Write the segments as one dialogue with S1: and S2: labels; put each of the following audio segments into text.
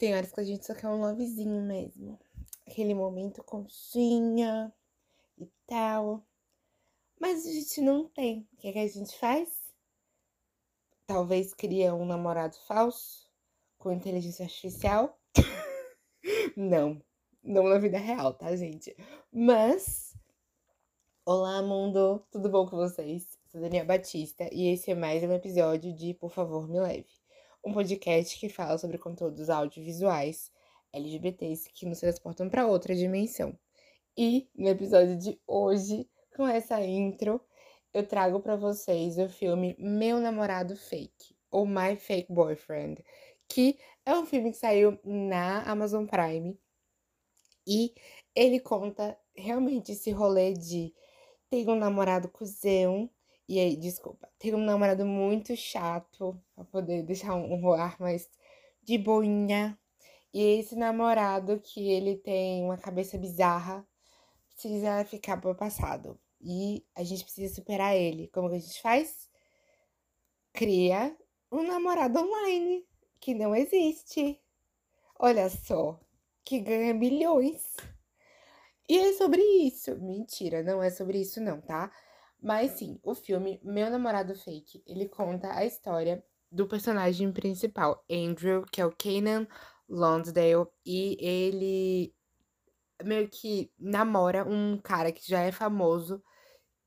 S1: Tem horas que a gente só quer um lovezinho mesmo. Aquele momento conchinha e tal. Mas a gente não tem. O que, é que a gente faz? Talvez cria um namorado falso com inteligência artificial. não, não na vida real, tá, gente? Mas. Olá, mundo! Tudo bom com vocês? Sou Daniela Batista e esse é mais um episódio de Por Favor Me Leve, um podcast que fala sobre conteúdos audiovisuais LGBTs que nos transportam para outra dimensão. E no episódio de hoje, com essa intro, eu trago para vocês o filme Meu Namorado Fake, ou My Fake Boyfriend, que é um filme que saiu na Amazon Prime e ele conta realmente esse rolê de ter um namorado cuzão e aí, desculpa, ter um namorado muito chato pra poder deixar um, um ar mais de boinha. E esse namorado que ele tem uma cabeça bizarra precisa ficar pro passado. E a gente precisa superar ele. Como que a gente faz? Cria um namorado online que não existe. Olha só, que ganha milhões. E é sobre isso. Mentira, não é sobre isso não, tá? Mas sim, o filme Meu Namorado Fake, ele conta a história do personagem principal, Andrew, que é o Kanan Lonsdale, e ele meio que namora um cara que já é famoso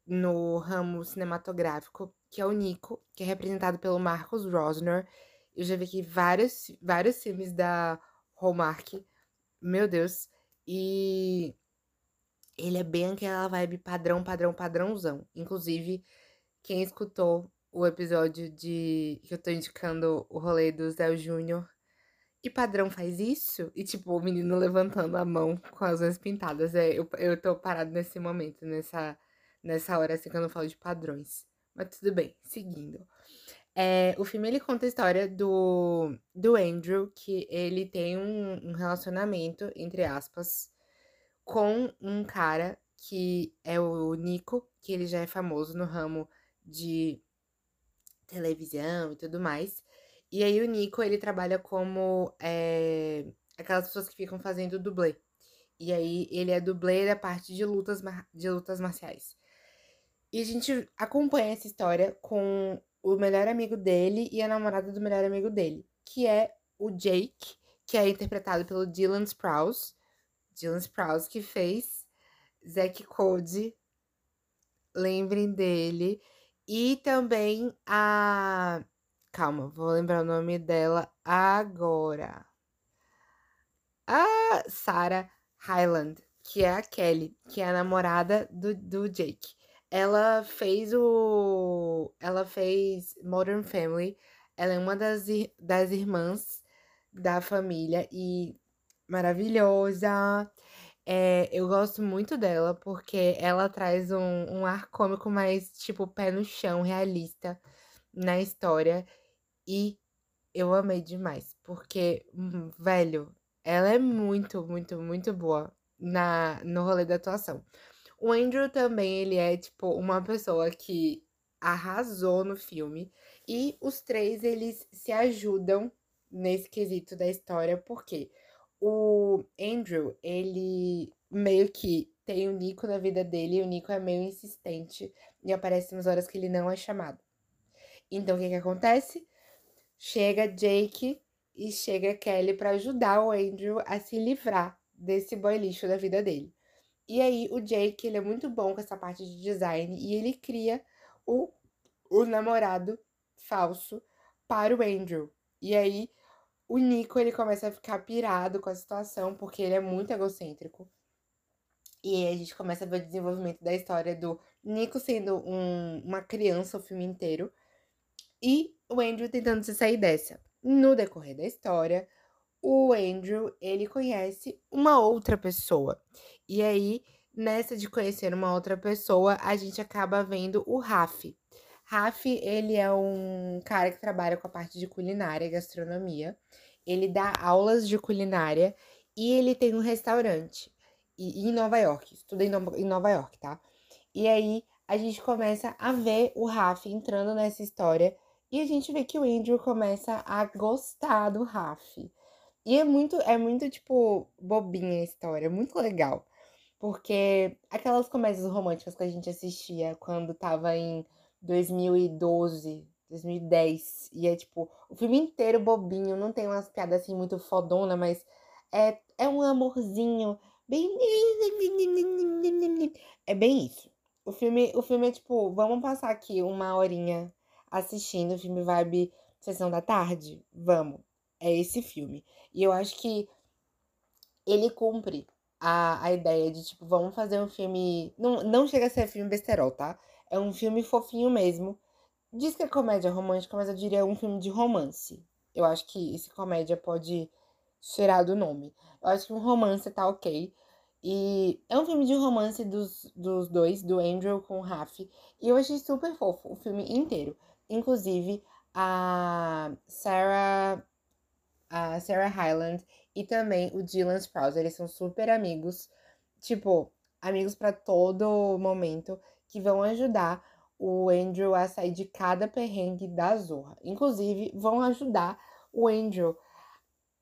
S1: no ramo cinematográfico, que é o Nico, que é representado pelo Marcos Rosner. Eu já vi aqui vários, vários filmes da Hallmark, meu Deus, e ele é bem aquela vibe padrão, padrão, padrãozão. Inclusive, quem escutou o episódio de que eu tô indicando o rolê do Zé Júnior e padrão faz isso? E tipo, o menino levantando a mão com as unhas pintadas. É, eu, eu tô parado nesse momento, nessa, nessa hora assim que eu não falo de padrões. Mas tudo bem, seguindo. É, o filme ele conta a história do, do Andrew, que ele tem um, um relacionamento, entre aspas, com um cara que é o Nico, que ele já é famoso no ramo de televisão e tudo mais. E aí o Nico, ele trabalha como é, aquelas pessoas que ficam fazendo dublê. E aí ele é dublê da parte de lutas, de lutas marciais. E a gente acompanha essa história com o melhor amigo dele e a namorada do melhor amigo dele, que é o Jake, que é interpretado pelo Dylan Sprouse. Dylan Sprouse, que fez Zack Code. Lembrem dele. E também a. Calma, vou lembrar o nome dela agora. A Sarah Hyland, que é a Kelly, que é a namorada do, do Jake. Ela fez o. Ela fez Modern Family. Ela é uma das, das irmãs da família e maravilhosa. É, eu gosto muito dela porque ela traz um, um ar cômico mais, tipo, pé no chão, realista na história. E eu amei demais, porque, hum, velho, ela é muito, muito, muito boa na, no rolê da atuação. O Andrew também, ele é, tipo, uma pessoa que arrasou no filme. E os três, eles se ajudam nesse quesito da história, porque o Andrew, ele meio que tem o Nico na vida dele e o Nico é meio insistente e aparece nas horas que ele não é chamado. Então o que que acontece? Chega Jake e chega Kelly para ajudar o Andrew a se livrar desse boy lixo da vida dele. E aí o Jake, ele é muito bom com essa parte de design e ele cria o, o namorado falso para o Andrew. E aí o Nico, ele começa a ficar pirado com a situação, porque ele é muito egocêntrico. E aí a gente começa a ver o desenvolvimento da história do Nico sendo um, uma criança o filme inteiro. E o Andrew tentando se sair dessa. No decorrer da história, o Andrew, ele conhece uma outra pessoa. E aí, nessa de conhecer uma outra pessoa, a gente acaba vendo o Raf. Raf, ele é um cara que trabalha com a parte de culinária e gastronomia. Ele dá aulas de culinária e ele tem um restaurante e, em Nova York. Estuda em Nova York, tá? E aí a gente começa a ver o Raf entrando nessa história e a gente vê que o Andrew começa a gostar do Raf. E é muito, é muito, tipo, bobinha a história, é muito legal. Porque aquelas comédias românticas que a gente assistia quando tava em 2012, 2010, e é tipo, o filme inteiro bobinho, não tem umas piadas assim muito fodona, mas é, é um amorzinho bem. É bem isso. O filme, o filme é tipo, vamos passar aqui uma horinha assistindo o filme Vibe Sessão da Tarde? Vamos. É esse filme. E eu acho que ele cumpre a, a ideia de, tipo, vamos fazer um filme. Não, não chega a ser filme besterol, tá? É um filme fofinho mesmo. Diz que é comédia romântica, mas eu diria um filme de romance. Eu acho que esse comédia pode tirar do nome. Eu acho que um romance tá ok. E é um filme de romance dos, dos dois, do Andrew com o Raf. E eu achei super fofo o filme inteiro. Inclusive, a Sarah, a Sarah Hyland e também o Dylan Sprouse. Eles são super amigos. Tipo, amigos para todo momento. Que vão ajudar o Andrew a sair de cada perrengue da Zorra. Inclusive, vão ajudar o Andrew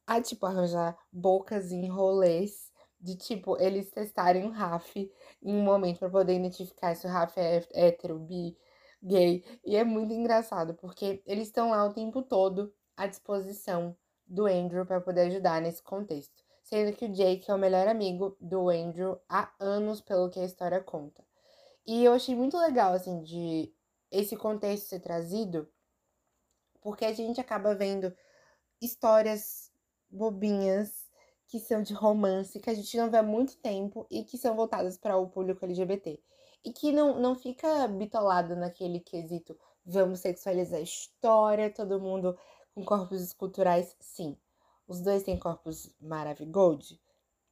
S1: a, tipo, arranjar bocas e rolês de tipo, eles testarem o RAF em um momento para poder identificar se o RAF é hétero, bi, gay. E é muito engraçado, porque eles estão lá o tempo todo à disposição do Andrew para poder ajudar nesse contexto. Sendo que o Jake é o melhor amigo do Andrew há anos, pelo que a história conta. E eu achei muito legal, assim, de esse contexto ser trazido, porque a gente acaba vendo histórias bobinhas que são de romance, que a gente não vê há muito tempo e que são voltadas para o público LGBT. E que não, não fica bitolado naquele quesito, vamos sexualizar a história, todo mundo com corpos esculturais, sim. Os dois têm corpos maravilhosos?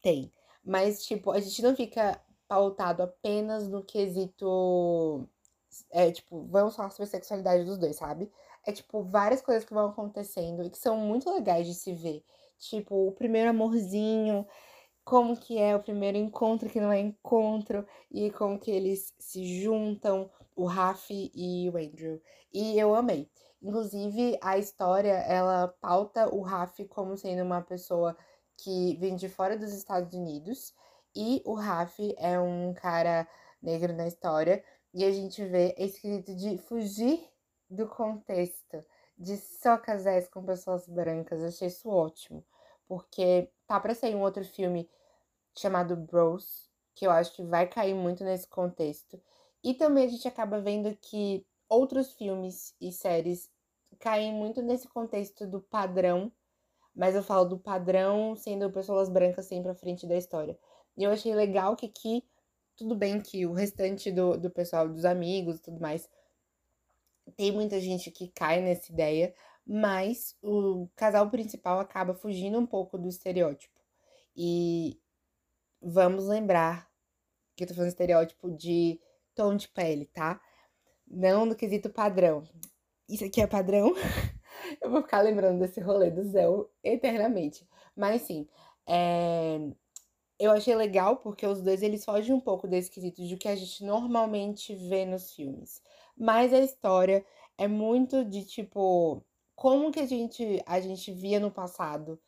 S1: Tem. Mas, tipo, a gente não fica pautado apenas no quesito. É, tipo, vamos falar sobre a sexualidade dos dois, sabe? É, tipo, várias coisas que vão acontecendo e que são muito legais de se ver. Tipo, o primeiro amorzinho, como que é o primeiro encontro que não é encontro, e como que eles se juntam, o Rafi e o Andrew. E eu amei. Inclusive, a história, ela pauta o Rafi como sendo uma pessoa que vem de fora dos Estados Unidos, e o Rafi é um cara negro na história, e a gente vê esse de fugir do contexto de só casais com pessoas brancas. Eu achei isso ótimo. Porque tá pra sair um outro filme chamado Bros, que eu acho que vai cair muito nesse contexto. E também a gente acaba vendo que outros filmes e séries caem muito nesse contexto do padrão, mas eu falo do padrão sendo pessoas brancas sempre à frente da história. E eu achei legal que aqui, tudo bem que o restante do, do pessoal, dos amigos e tudo mais, tem muita gente que cai nessa ideia, mas o casal principal acaba fugindo um pouco do estereótipo. E vamos lembrar que eu tô falando estereótipo de tom de pele, tá? Não no quesito padrão. Isso aqui é padrão? eu vou ficar lembrando desse rolê do Zé eternamente. Mas sim, é... eu achei legal porque os dois eles fogem um pouco desse quesito de que a gente normalmente vê nos filmes. Mas a história é muito de tipo como que a gente a gente via no passado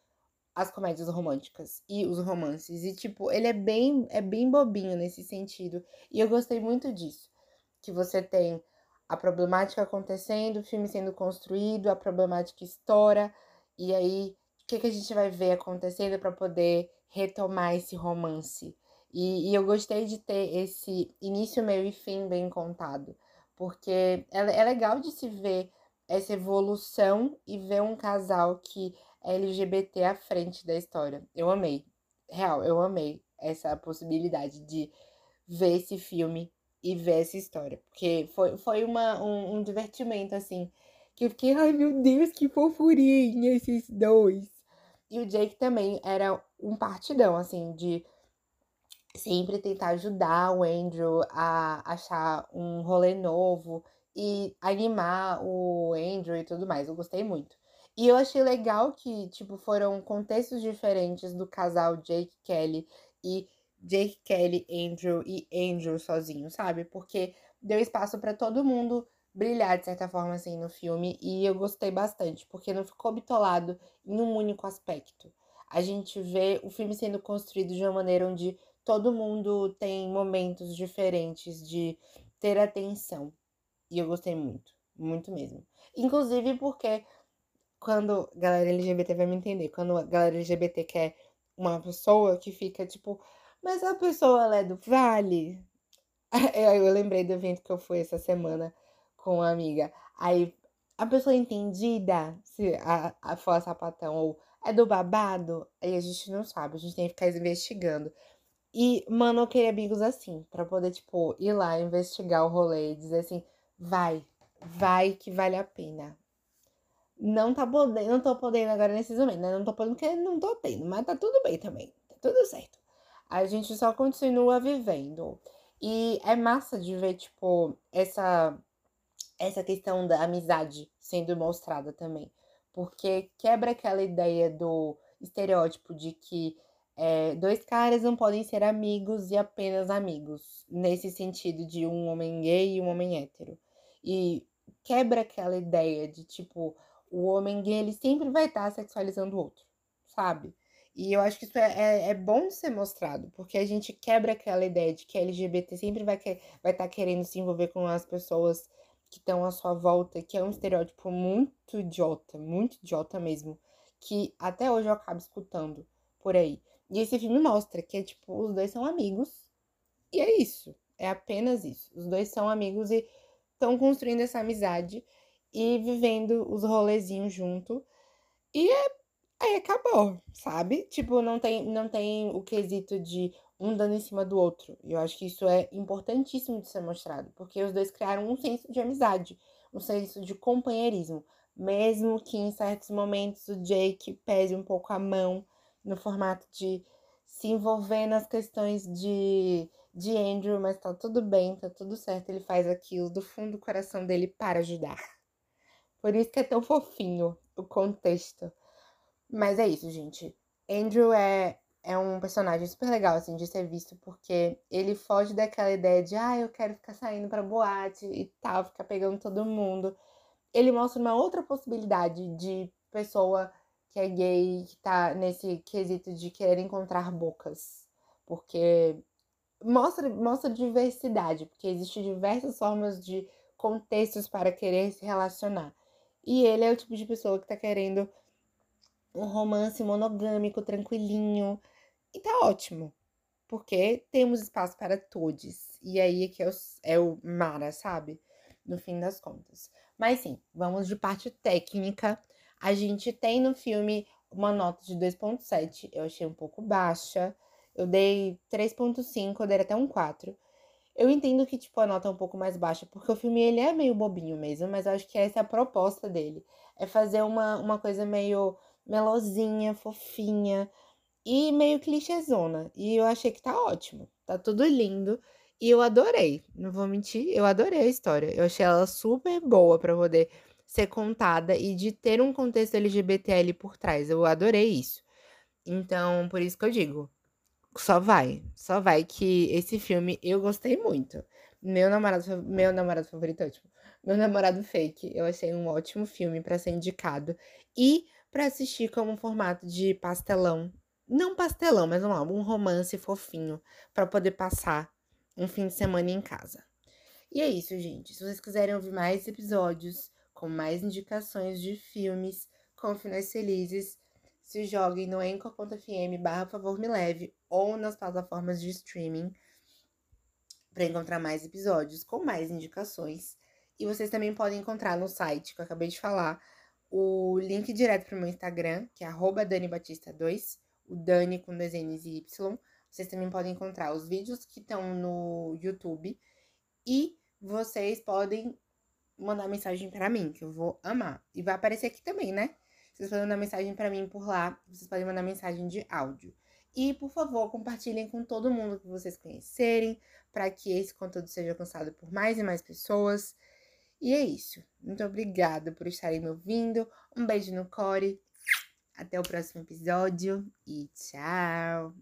S1: as comédias românticas e os romances e tipo, ele é bem é bem bobinho nesse sentido. E eu gostei muito disso. Que você tem a problemática acontecendo, o filme sendo construído, a problemática estoura e aí o que, que a gente vai ver acontecendo para poder retomar esse romance. E, e, eu gostei de ter esse início, meio e fim bem contado porque é, é legal de se ver essa evolução e ver um casal que é LGBT à frente da história. Eu amei. Real, eu amei essa possibilidade de ver esse filme e ver essa história. Porque foi, foi uma, um, um divertimento, assim. Que eu fiquei, ai meu Deus, que fofurinha esses dois. E o Jake também era um partidão, assim, de sempre tentar ajudar o Andrew a achar um rolê novo e animar o Andrew e tudo mais. Eu gostei muito. E eu achei legal que, tipo, foram contextos diferentes do casal Jake Kelly e Jake Kelly, Andrew e Andrew sozinho, sabe? Porque deu espaço para todo mundo brilhar de certa forma assim no filme e eu gostei bastante, porque não ficou bitolado em um único aspecto. A gente vê o filme sendo construído de uma maneira onde todo mundo tem momentos diferentes de ter atenção. E eu gostei muito, muito mesmo. Inclusive porque quando a galera LGBT vai me entender, quando a galera LGBT quer uma pessoa que fica tipo, mas a pessoa ela é do Vale. Eu, eu lembrei do evento que eu fui essa semana com uma amiga. Aí a pessoa entendida, se a, a for a sapatão ou é do babado, aí a gente não sabe, a gente tem que ficar investigando. E, mano, eu queria amigos assim, para poder, tipo, ir lá investigar o rolê e dizer assim, vai, vai que vale a pena. Não tá podendo, não tô podendo agora nesses momentos, né? Não tô podendo porque não tô tendo, mas tá tudo bem também, tá tudo certo. A gente só continua vivendo. E é massa de ver, tipo, essa, essa questão da amizade sendo mostrada também. Porque quebra aquela ideia do estereótipo de que é, dois caras não podem ser amigos e apenas amigos, nesse sentido de um homem gay e um homem hétero. E quebra aquela ideia de tipo, o homem gay ele sempre vai estar tá sexualizando o outro, sabe? E eu acho que isso é, é, é, bom ser mostrado, porque a gente quebra aquela ideia de que LGBT sempre vai estar vai tá querendo se envolver com as pessoas que estão à sua volta, que é um estereótipo muito idiota, muito idiota mesmo, que até hoje eu acabo escutando por aí. E esse filme mostra que, tipo, os dois são amigos. E é isso. É apenas isso. Os dois são amigos e estão construindo essa amizade e vivendo os rolezinhos junto. E é, aí acabou, sabe? Tipo, não tem, não tem o quesito de um dando em cima do outro. Eu acho que isso é importantíssimo de ser mostrado, porque os dois criaram um senso de amizade, um senso de companheirismo. Mesmo que em certos momentos o Jake pese um pouco a mão no formato de se envolver nas questões de, de Andrew, mas tá tudo bem, tá tudo certo. Ele faz aquilo do fundo do coração dele para ajudar. Por isso que é tão fofinho o contexto. Mas é isso, gente. Andrew é, é um personagem super legal, assim, de ser visto, porque ele foge daquela ideia de, ah, eu quero ficar saindo pra boate e tal, ficar pegando todo mundo. Ele mostra uma outra possibilidade de pessoa que é gay, que tá nesse quesito de querer encontrar bocas. Porque mostra, mostra diversidade, porque existem diversas formas de contextos para querer se relacionar. E ele é o tipo de pessoa que tá querendo um romance monogâmico, tranquilinho. E tá ótimo. Porque temos espaço para todos. E aí é que é o, é o Mara, sabe? No fim das contas. Mas sim, vamos de parte técnica a gente tem no filme uma nota de 2.7, eu achei um pouco baixa. Eu dei 3.5, eu dei até um 4. Eu entendo que, tipo, a nota é um pouco mais baixa, porque o filme, ele é meio bobinho mesmo, mas eu acho que essa é a proposta dele. É fazer uma, uma coisa meio melosinha, fofinha e meio clichêzona. E eu achei que tá ótimo. Tá tudo lindo. E eu adorei, não vou mentir, eu adorei a história. Eu achei ela super boa para poder ser contada e de ter um contexto LGBTL por trás. Eu adorei isso. Então, por isso que eu digo, só vai, só vai que esse filme eu gostei muito. Meu namorado, meu namorado favorito, tipo, meu namorado fake, eu achei um ótimo filme para ser indicado e para assistir como um formato de pastelão. Não pastelão, mas vamos lá, um romance fofinho para poder passar um fim de semana em casa. E é isso, gente. Se vocês quiserem ouvir mais episódios, com mais indicações de filmes com finais felizes, se joguem no enco.fm barra favor me leve ou nas plataformas de streaming para encontrar mais episódios com mais indicações. E vocês também podem encontrar no site que eu acabei de falar o link direto para o meu Instagram, que é DaniBatista2, o Dani com dois N's e Y. Vocês também podem encontrar os vídeos que estão no YouTube e vocês podem mandar mensagem para mim, que eu vou amar. E vai aparecer aqui também, né? Vocês podem mandar mensagem para mim por lá, vocês podem mandar mensagem de áudio. E, por favor, compartilhem com todo mundo que vocês conhecerem, para que esse conteúdo seja alcançado por mais e mais pessoas. E é isso. Muito obrigada por estarem me ouvindo. Um beijo no core. Até o próximo episódio e tchau!